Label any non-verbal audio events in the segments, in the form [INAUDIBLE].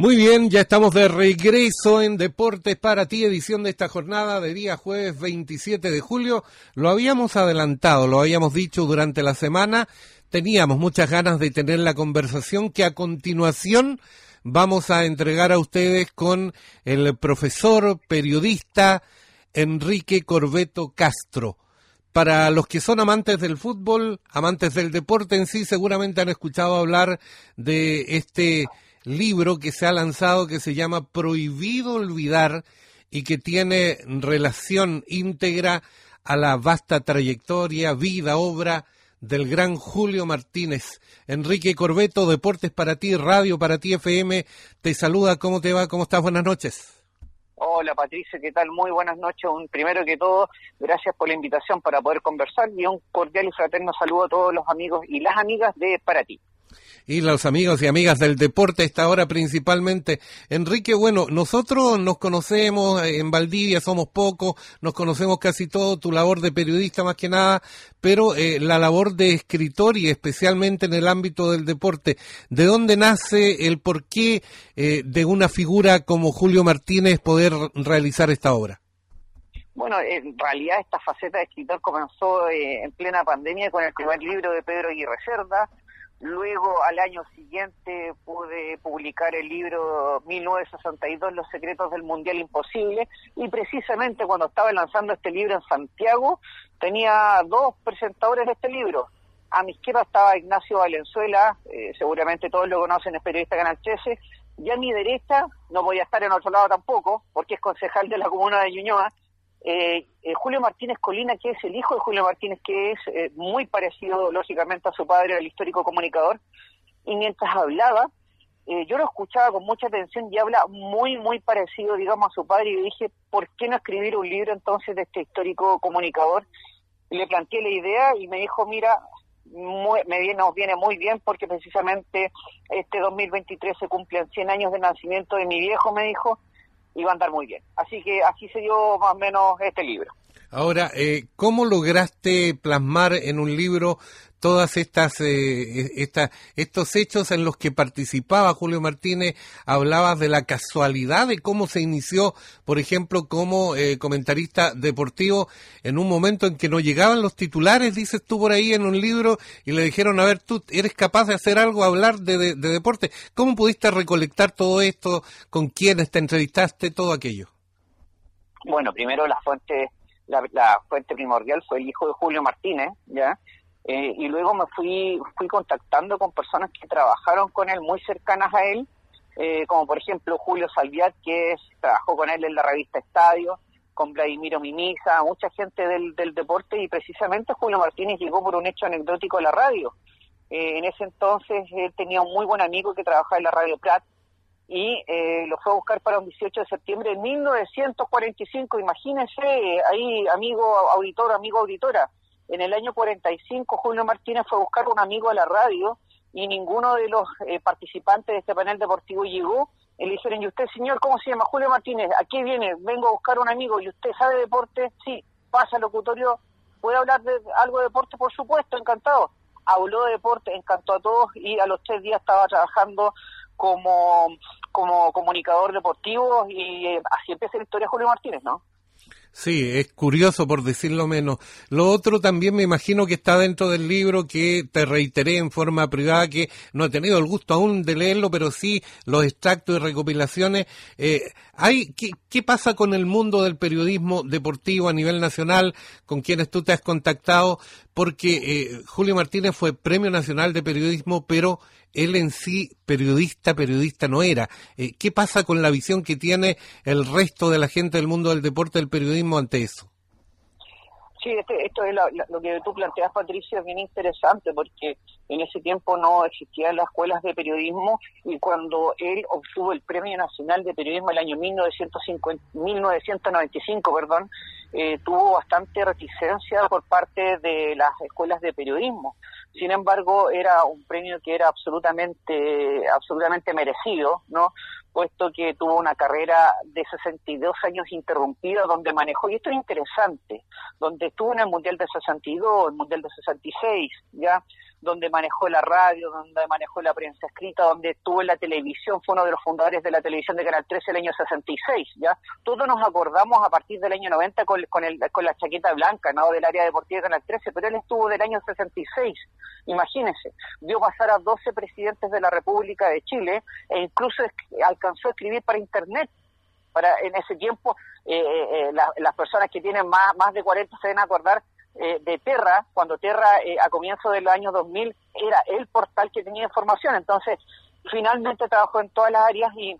Muy bien, ya estamos de regreso en Deportes para ti, edición de esta jornada de día jueves 27 de julio. Lo habíamos adelantado, lo habíamos dicho durante la semana. Teníamos muchas ganas de tener la conversación que a continuación vamos a entregar a ustedes con el profesor periodista Enrique Corbeto Castro. Para los que son amantes del fútbol, amantes del deporte en sí, seguramente han escuchado hablar de este libro que se ha lanzado que se llama Prohibido Olvidar y que tiene relación íntegra a la vasta trayectoria, vida, obra del gran Julio Martínez. Enrique Corbeto, Deportes para ti, Radio para ti, FM, te saluda, ¿cómo te va? ¿Cómo estás? Buenas noches. Hola Patricia, ¿qué tal? Muy buenas noches. Un, primero que todo, gracias por la invitación para poder conversar y un cordial y fraterno saludo a todos los amigos y las amigas de Para ti y los amigos y amigas del deporte esta hora principalmente. Enrique, bueno, nosotros nos conocemos en Valdivia, somos pocos, nos conocemos casi todo, tu labor de periodista más que nada, pero eh, la labor de escritor y especialmente en el ámbito del deporte. ¿De dónde nace el porqué eh, de una figura como Julio Martínez poder realizar esta obra? Bueno, en realidad esta faceta de escritor comenzó eh, en plena pandemia con el primer libro de Pedro Aguirre Cerda, Luego, al año siguiente, pude publicar el libro 1962, Los secretos del Mundial Imposible, y precisamente cuando estaba lanzando este libro en Santiago, tenía dos presentadores de este libro. A mi izquierda estaba Ignacio Valenzuela, eh, seguramente todos lo conocen, es periodista Canal 13, y a mi derecha, no voy a estar en otro lado tampoco, porque es concejal de la comuna de Ñuñoa, eh, eh, Julio Martínez Colina, que es el hijo de Julio Martínez, que es eh, muy parecido, lógicamente, a su padre, el histórico comunicador, y mientras hablaba, eh, yo lo escuchaba con mucha atención y habla muy, muy parecido, digamos, a su padre, y dije, ¿por qué no escribir un libro entonces de este histórico comunicador? le planteé la idea y me dijo, mira, me viene, nos viene muy bien porque precisamente este 2023 se cumplen 100 años de nacimiento de mi viejo, me dijo, iba a andar muy bien. Así que así se dio más o menos este libro. Ahora, eh, ¿cómo lograste plasmar en un libro todas estas, eh, estos hechos en los que participaba Julio Martínez? Hablabas de la casualidad de cómo se inició, por ejemplo, como eh, comentarista deportivo en un momento en que no llegaban los titulares, dices tú por ahí en un libro, y le dijeron, a ver, tú eres capaz de hacer algo, hablar de, de, de deporte. ¿Cómo pudiste recolectar todo esto? ¿Con quiénes te entrevistaste? Todo aquello. Bueno, primero la fuente la, fuente primordial fue el hijo de Julio Martínez, ¿ya? Eh, y luego me fui, fui contactando con personas que trabajaron con él, muy cercanas a él, eh, como por ejemplo Julio Salviat, que trabajó con él en la revista Estadio, con Vladimiro Mimisa, mucha gente del, del deporte, y precisamente Julio Martínez llegó por un hecho anecdótico a la radio. Eh, en ese entonces él tenía un muy buen amigo que trabajaba en la Radio Prat, y eh, lo fue a buscar para un 18 de septiembre de 1945. Imagínense, ahí, amigo auditor, amigo auditora, en el año 45 Julio Martínez fue a buscar un amigo a la radio y ninguno de los eh, participantes de este panel deportivo llegó. Y le dijeron, ¿y usted, señor, cómo se llama? Julio Martínez, ¿a qué viene? Vengo a buscar un amigo. ¿Y usted sabe deporte? Sí, pasa al locutorio. ¿Puede hablar de algo de deporte? Por supuesto, encantado. Habló de deporte, encantó a todos y a los tres días estaba trabajando como, como comunicador deportivo y eh, así empieza la historia de Julio Martínez, ¿no? Sí, es curioso por decirlo menos. Lo otro también me imagino que está dentro del libro que te reiteré en forma privada que no he tenido el gusto aún de leerlo, pero sí los extractos y recopilaciones. Eh, hay, ¿qué, ¿Qué pasa con el mundo del periodismo deportivo a nivel nacional con quienes tú te has contactado? Porque eh, Julio Martínez fue Premio Nacional de Periodismo, pero él en sí periodista, periodista no era. Eh, ¿Qué pasa con la visión que tiene el resto de la gente del mundo del deporte, del periodismo ante eso? Sí, este, esto es lo que tú planteas, Patricia, es bien interesante porque en ese tiempo no existían las escuelas de periodismo y cuando él obtuvo el Premio Nacional de Periodismo el año 1950, 1995, perdón, eh, tuvo bastante reticencia por parte de las escuelas de periodismo. Sin embargo, era un premio que era absolutamente, absolutamente merecido, ¿no? Puesto que tuvo una carrera de 62 años interrumpida donde manejó, y esto es interesante, donde estuvo en el Mundial de 62, el Mundial de 66, ¿ya? Donde manejó la radio, donde manejó la prensa escrita, donde estuvo en la televisión, fue uno de los fundadores de la televisión de Canal 13 el año 66, ¿ya? Todos nos acordamos a partir del año 90 con, con, el, con la chaqueta blanca, ¿no? Del área deportiva de Canal 13, pero él estuvo del año 66, imagínense, vio pasar a 12 presidentes de la República de Chile e incluso alcanzó a escribir para Internet. Para, en ese tiempo, eh, eh, eh las personas que tienen más, más de 40 se deben acordar eh, de Terra, cuando Terra eh, a comienzo del año 2000 era el portal que tenía información. Entonces, finalmente trabajó en todas las áreas y,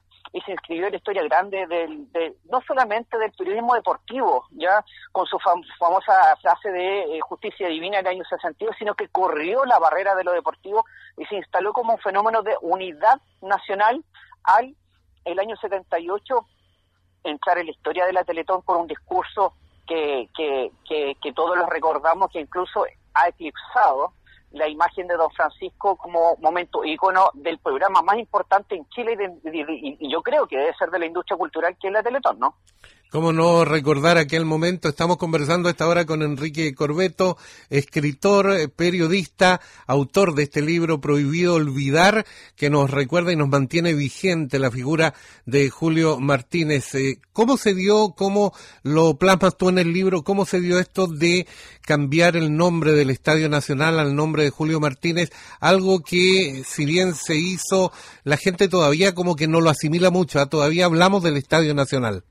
se inscribió en la historia grande del, de, no solamente del periodismo deportivo, ya con su famosa frase de eh, justicia divina en el año 62, sino que corrió la barrera de lo deportivo y se instaló como un fenómeno de unidad nacional al el año 78 entrar en la historia de la Teletón por un discurso que, que, que, todos los recordamos, que incluso ha eclipsado la imagen de don Francisco como momento ícono del programa más importante en Chile y, y, yo creo que debe ser de la industria cultural que es la Teletón, ¿no? ¿Cómo no recordar aquel momento? Estamos conversando a esta hora con Enrique Corbeto, escritor, eh, periodista, autor de este libro Prohibido Olvidar, que nos recuerda y nos mantiene vigente la figura de Julio Martínez. Eh, ¿Cómo se dio, cómo lo plasmas tú en el libro, cómo se dio esto de cambiar el nombre del Estadio Nacional al nombre de Julio Martínez? Algo que, si bien se hizo, la gente todavía como que no lo asimila mucho, ¿ah? todavía hablamos del Estadio Nacional.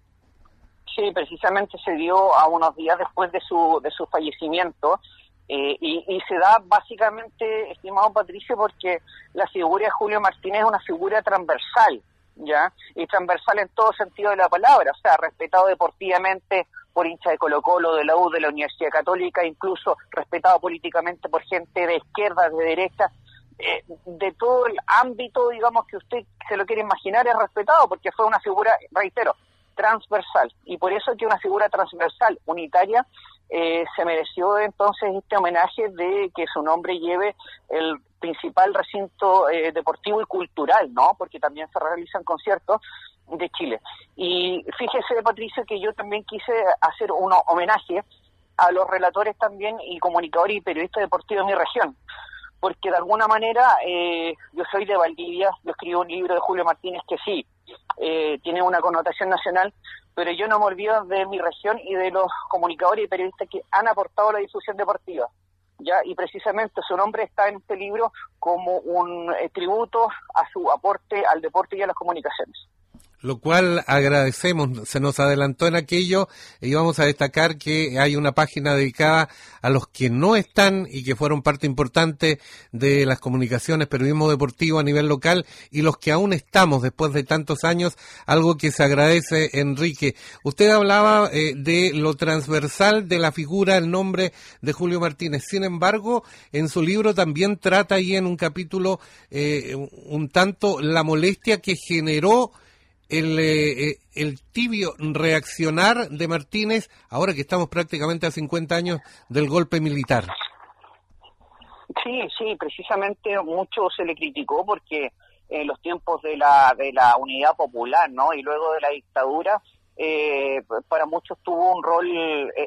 Sí, precisamente se dio a unos días después de su, de su fallecimiento. Eh, y, se da básicamente, estimado Patricio, porque la figura de Julio Martínez es una figura transversal, ¿ya? Y transversal en todo sentido de la palabra, o sea, respetado deportivamente por hincha de Colo Colo, de la U, de la Universidad Católica, incluso respetado políticamente por gente de izquierda, de derecha, eh, de todo el ámbito, digamos, que usted se lo quiere imaginar, es respetado, porque fue una figura, reitero, transversal. Y por eso que una figura transversal, unitaria, eh, se mereció entonces este homenaje de que su nombre lleve el principal recinto eh, deportivo y cultural, ¿no? Porque también se realizan conciertos de Chile. Y fíjese, Patricio, que yo también quise hacer un homenaje a los relatores también y comunicadores y periodistas deportivos de mi región porque de alguna manera eh, yo soy de Valdivia, yo escribo un libro de Julio Martínez que sí, eh, tiene una connotación nacional, pero yo no me olvido de mi región y de los comunicadores y periodistas que han aportado la difusión deportiva. ¿ya? Y precisamente su nombre está en este libro como un eh, tributo a su aporte al deporte y a las comunicaciones lo cual agradecemos. Se nos adelantó en aquello y vamos a destacar que hay una página dedicada a los que no están y que fueron parte importante de las comunicaciones, periodismo deportivo a nivel local y los que aún estamos después de tantos años, algo que se agradece, Enrique. Usted hablaba eh, de lo transversal de la figura, el nombre de Julio Martínez. Sin embargo, en su libro también trata ahí en un capítulo eh, un tanto la molestia que generó el, eh, eh, el tibio reaccionar de Martínez ahora que estamos prácticamente a 50 años del golpe militar. Sí, sí, precisamente mucho se le criticó porque en los tiempos de la, de la unidad popular, ¿no? Y luego de la dictadura, eh, para muchos tuvo un rol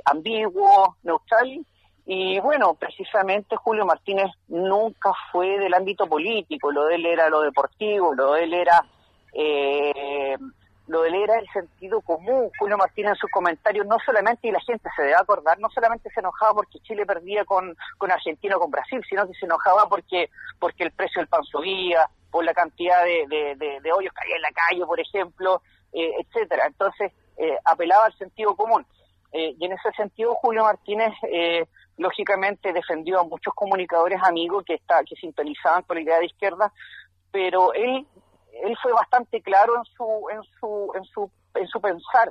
ambiguo, neutral, y bueno, precisamente Julio Martínez nunca fue del ámbito político, lo de él era lo deportivo, lo de él era eh, lo de él era el sentido común. Julio Martínez en sus comentarios, no solamente, y la gente se debe acordar, no solamente se enojaba porque Chile perdía con, con Argentina o con Brasil, sino que se enojaba porque, porque el precio del pan subía, por la cantidad de, de, hoyos que había en la calle, por ejemplo, eh, etcétera. Entonces, eh, apelaba al sentido común. Eh, y en ese sentido, Julio Martínez, eh, lógicamente, defendió a muchos comunicadores amigos que, está, que sintonizaban con la idea de izquierda, pero él fue bastante claro en su, en su, en su, en su pensar.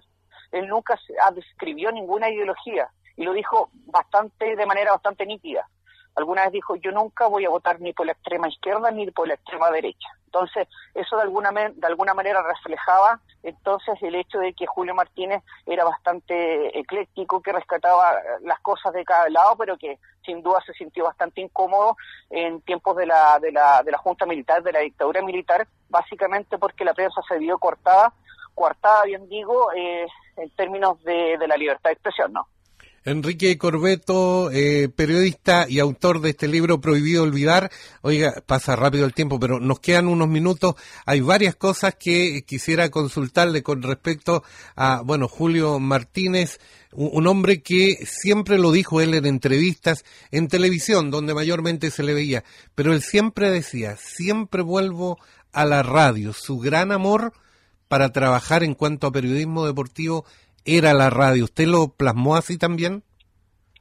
Él nunca describió ninguna ideología y lo dijo bastante, de manera bastante nítida. Alguna vez dijo, yo nunca voy a votar ni por la extrema izquierda ni por la extrema derecha. Entonces, eso de alguna, de alguna manera reflejaba entonces el hecho de que Julio Martínez era bastante ecléctico, que rescataba las cosas de cada lado, pero que sin duda se sintió bastante incómodo en tiempos de la, de la, de la Junta Militar, de la dictadura militar, básicamente porque la prensa se vio cortada, coartada, bien digo, eh, en términos de, de la libertad de expresión, ¿no? Enrique Corbeto, eh, periodista y autor de este libro Prohibido Olvidar. Oiga, pasa rápido el tiempo, pero nos quedan unos minutos. Hay varias cosas que quisiera consultarle con respecto a, bueno, Julio Martínez, un hombre que siempre lo dijo él en entrevistas en televisión, donde mayormente se le veía, pero él siempre decía, siempre vuelvo a la radio. Su gran amor para trabajar en cuanto a periodismo deportivo era la radio. ¿Usted lo plasmó así también?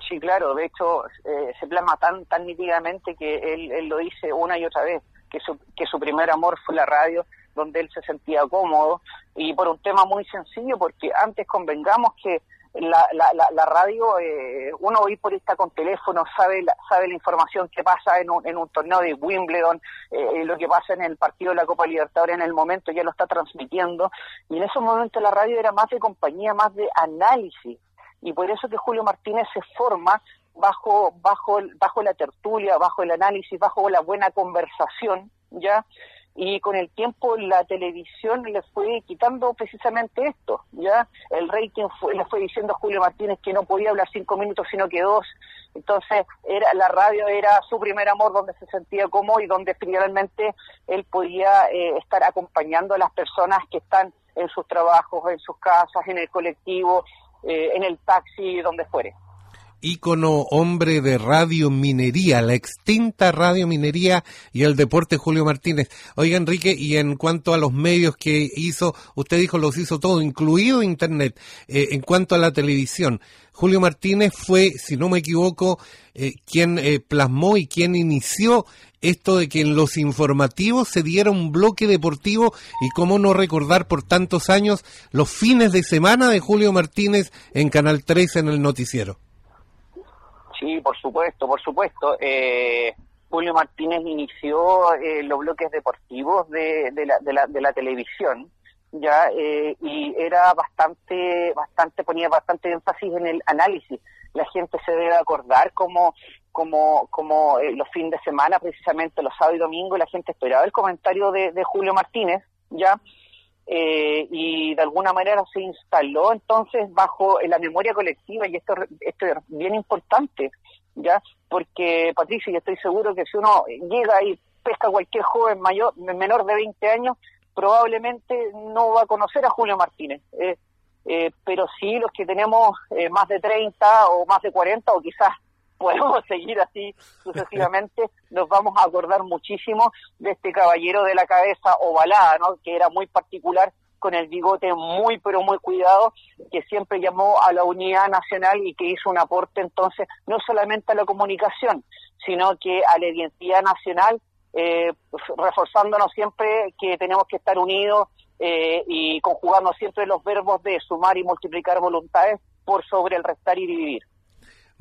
Sí, claro. De hecho, eh, se plasma tan tan nítidamente que él, lo dice una y otra vez, que su, que su primer amor fue la radio, donde él se sentía cómodo, y por un tema muy sencillo, porque antes convengamos que la, la, la, radio, eh, uno esta con teléfono sabe la, sabe la información que pasa en un, en un torneo de Wimbledon, eh, lo que pasa en el partido de la Copa Libertadores en el momento, ya lo está transmitiendo, y en esos momentos la radio era más de compañía, más de análisis, y por eso que Julio Martínez se forma bajo, bajo, bajo la tertulia, bajo el análisis, bajo la buena conversación, ¿ya? Y con el tiempo la televisión le fue quitando precisamente esto, ¿ya? El rating le fue diciendo a Julio Martínez que no podía hablar cinco minutos sino que dos, entonces era la radio era su primer amor donde se sentía cómodo y donde finalmente él podía eh, estar acompañando a las personas que están en sus trabajos, en sus casas, en el colectivo, eh, en el taxi, donde fuere ícono hombre de radio minería, la extinta radio minería y el deporte Julio Martínez. Oiga Enrique, y en cuanto a los medios que hizo, usted dijo los hizo todo, incluido Internet, eh, en cuanto a la televisión. Julio Martínez fue, si no me equivoco, eh, quien eh, plasmó y quien inició esto de que en los informativos se diera un bloque deportivo y cómo no recordar por tantos años los fines de semana de Julio Martínez en Canal 3 en el noticiero. Sí, por supuesto, por supuesto. Eh, Julio Martínez inició eh, los bloques deportivos de, de, la, de, la, de la televisión, ya eh, y era bastante, bastante ponía bastante énfasis en el análisis. La gente se debe acordar como como, como los fines de semana, precisamente los sábados y domingos, la gente esperaba el comentario de Julio Martínez, ya eh, y de alguna manera se instaló entonces bajo la memoria colectiva y esto, esto es bien importante, ¿ya? Porque, Patricia, yo estoy seguro que si uno llega y pesca a cualquier joven mayor, menor de 20 años, probablemente no va a conocer a Julio Martínez. Eh, eh, pero sí los que tenemos más de 30 o más de 40 o quizás podemos [LAUGHS] seguir así sucesivamente, nos vamos a acordar muchísimo de este caballero de la cabeza ovalada, ¿no? que era muy particular, con el bigote muy, pero muy cuidado, que siempre llamó a la unidad nacional y que hizo un aporte entonces no solamente a la comunicación, sino que a la identidad nacional, eh, reforzándonos siempre que tenemos que estar unidos eh, y conjugando siempre los verbos de sumar y multiplicar voluntades por sobre el restar y dividir.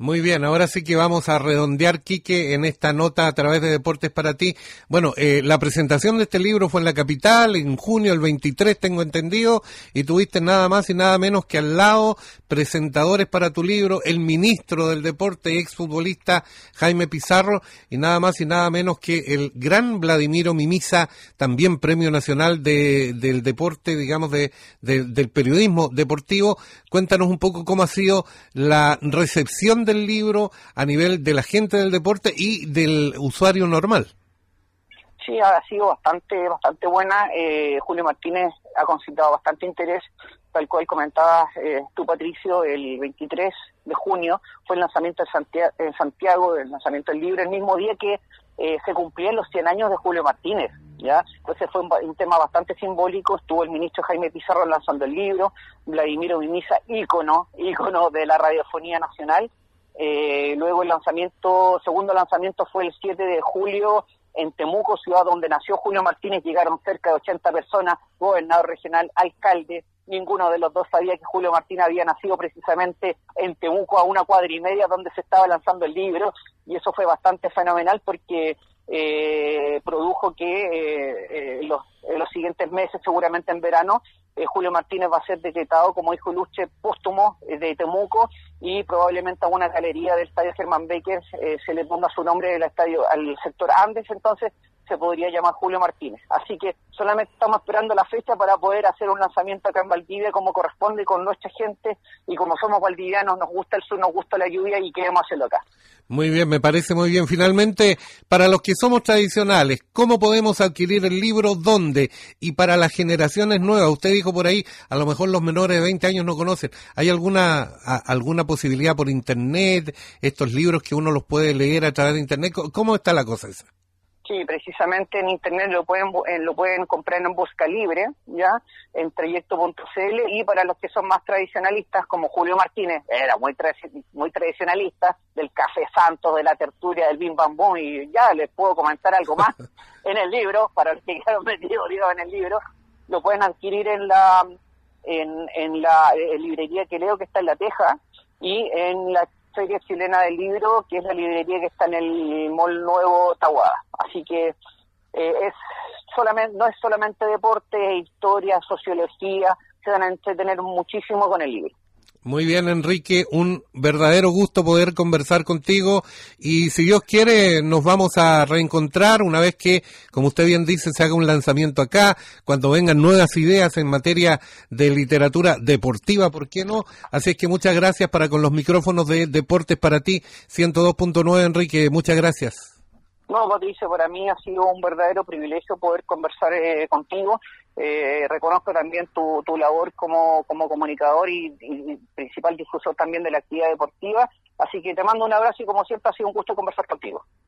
Muy bien, ahora sí que vamos a redondear, Quique, en esta nota a través de Deportes para ti. Bueno, eh, la presentación de este libro fue en la capital, en junio, el 23, tengo entendido, y tuviste nada más y nada menos que al lado presentadores para tu libro, el ministro del deporte, exfutbolista Jaime Pizarro, y nada más y nada menos que el gran Vladimiro Mimisa, también Premio Nacional de, del Deporte, digamos, de, del periodismo deportivo. Cuéntanos un poco cómo ha sido la recepción de el libro a nivel de la gente del deporte y del usuario normal? Sí, ha sido bastante bastante buena. Eh, Julio Martínez ha concitado bastante interés, tal cual comentabas eh, tú, Patricio, el 23 de junio fue el lanzamiento en Santiago, en Santiago el lanzamiento del libro, el mismo día que eh, se cumplían los 100 años de Julio Martínez. ¿ya? Entonces fue un, tema bastante simbólico, estuvo el ministro Jaime Pizarro lanzando el libro, Vladimiro Mimisa, ícono, ícono de la radiofonía nacional, eh, luego el lanzamiento, segundo lanzamiento fue el 7 de julio en Temuco, ciudad donde nació Julio Martínez, llegaron cerca de 80 personas, gobernador regional, alcalde, ninguno de los dos sabía que Julio Martínez había nacido precisamente en Temuco a una cuadra y media donde se estaba lanzando el libro. Y eso fue bastante fenomenal porque eh, produjo que eh, eh los, en los siguientes meses, seguramente en verano, eh, Julio Martínez va a ser decretado como hijo luche póstumo de Temuco y probablemente a una galería del estadio Germán Becker se le ponga su nombre del estadio al sector Andes, entonces se podría llamar Julio Martínez. Así que solamente estamos esperando la fecha para poder hacer un lanzamiento acá en Valdivia como corresponde con nuestra gente y como somos valdivianos, nos gusta el sur, nos gusta la lluvia y queremos hacerlo acá. Muy bien, me parece muy bien. Finalmente, para los que somos tradicionales, ¿cómo podemos adquirir el libro? ¿Dónde? Y para las generaciones nuevas, usted dijo por ahí, a lo mejor los menores de 20 años no conocen. ¿Hay alguna, alguna posibilidad por internet? Estos libros que uno los puede leer a través de internet. ¿Cómo está la cosa esa? Sí, precisamente en internet lo pueden eh, lo pueden comprar en busca libre, ya, en trayecto.cl y para los que son más tradicionalistas como Julio Martínez, era muy muy tradicionalista del Café Santos, de la tertulia del Bim Bam Boom y ya les puedo comentar algo más [LAUGHS] en el libro, para los que quieran metido en el libro, lo pueden adquirir en la en, en la eh, librería que leo que está en La Teja y en la Feria Chilena del Libro, que es la librería que está en el Mall Nuevo Tahuada. Así que eh, es solamente no es solamente deporte, historia, sociología, se van a entretener muchísimo con el libro. Muy bien, Enrique, un verdadero gusto poder conversar contigo y si Dios quiere nos vamos a reencontrar una vez que, como usted bien dice, se haga un lanzamiento acá, cuando vengan nuevas ideas en materia de literatura deportiva, ¿por qué no? Así es que muchas gracias para con los micrófonos de Deportes para ti, 102.9, Enrique, muchas gracias. No, Patricio, para mí ha sido un verdadero privilegio poder conversar eh, contigo. Eh, reconozco también tu, tu labor como, como comunicador y, y, principal difusor también de la actividad deportiva. Así que te mando un abrazo y como siempre ha sido un gusto conversar contigo.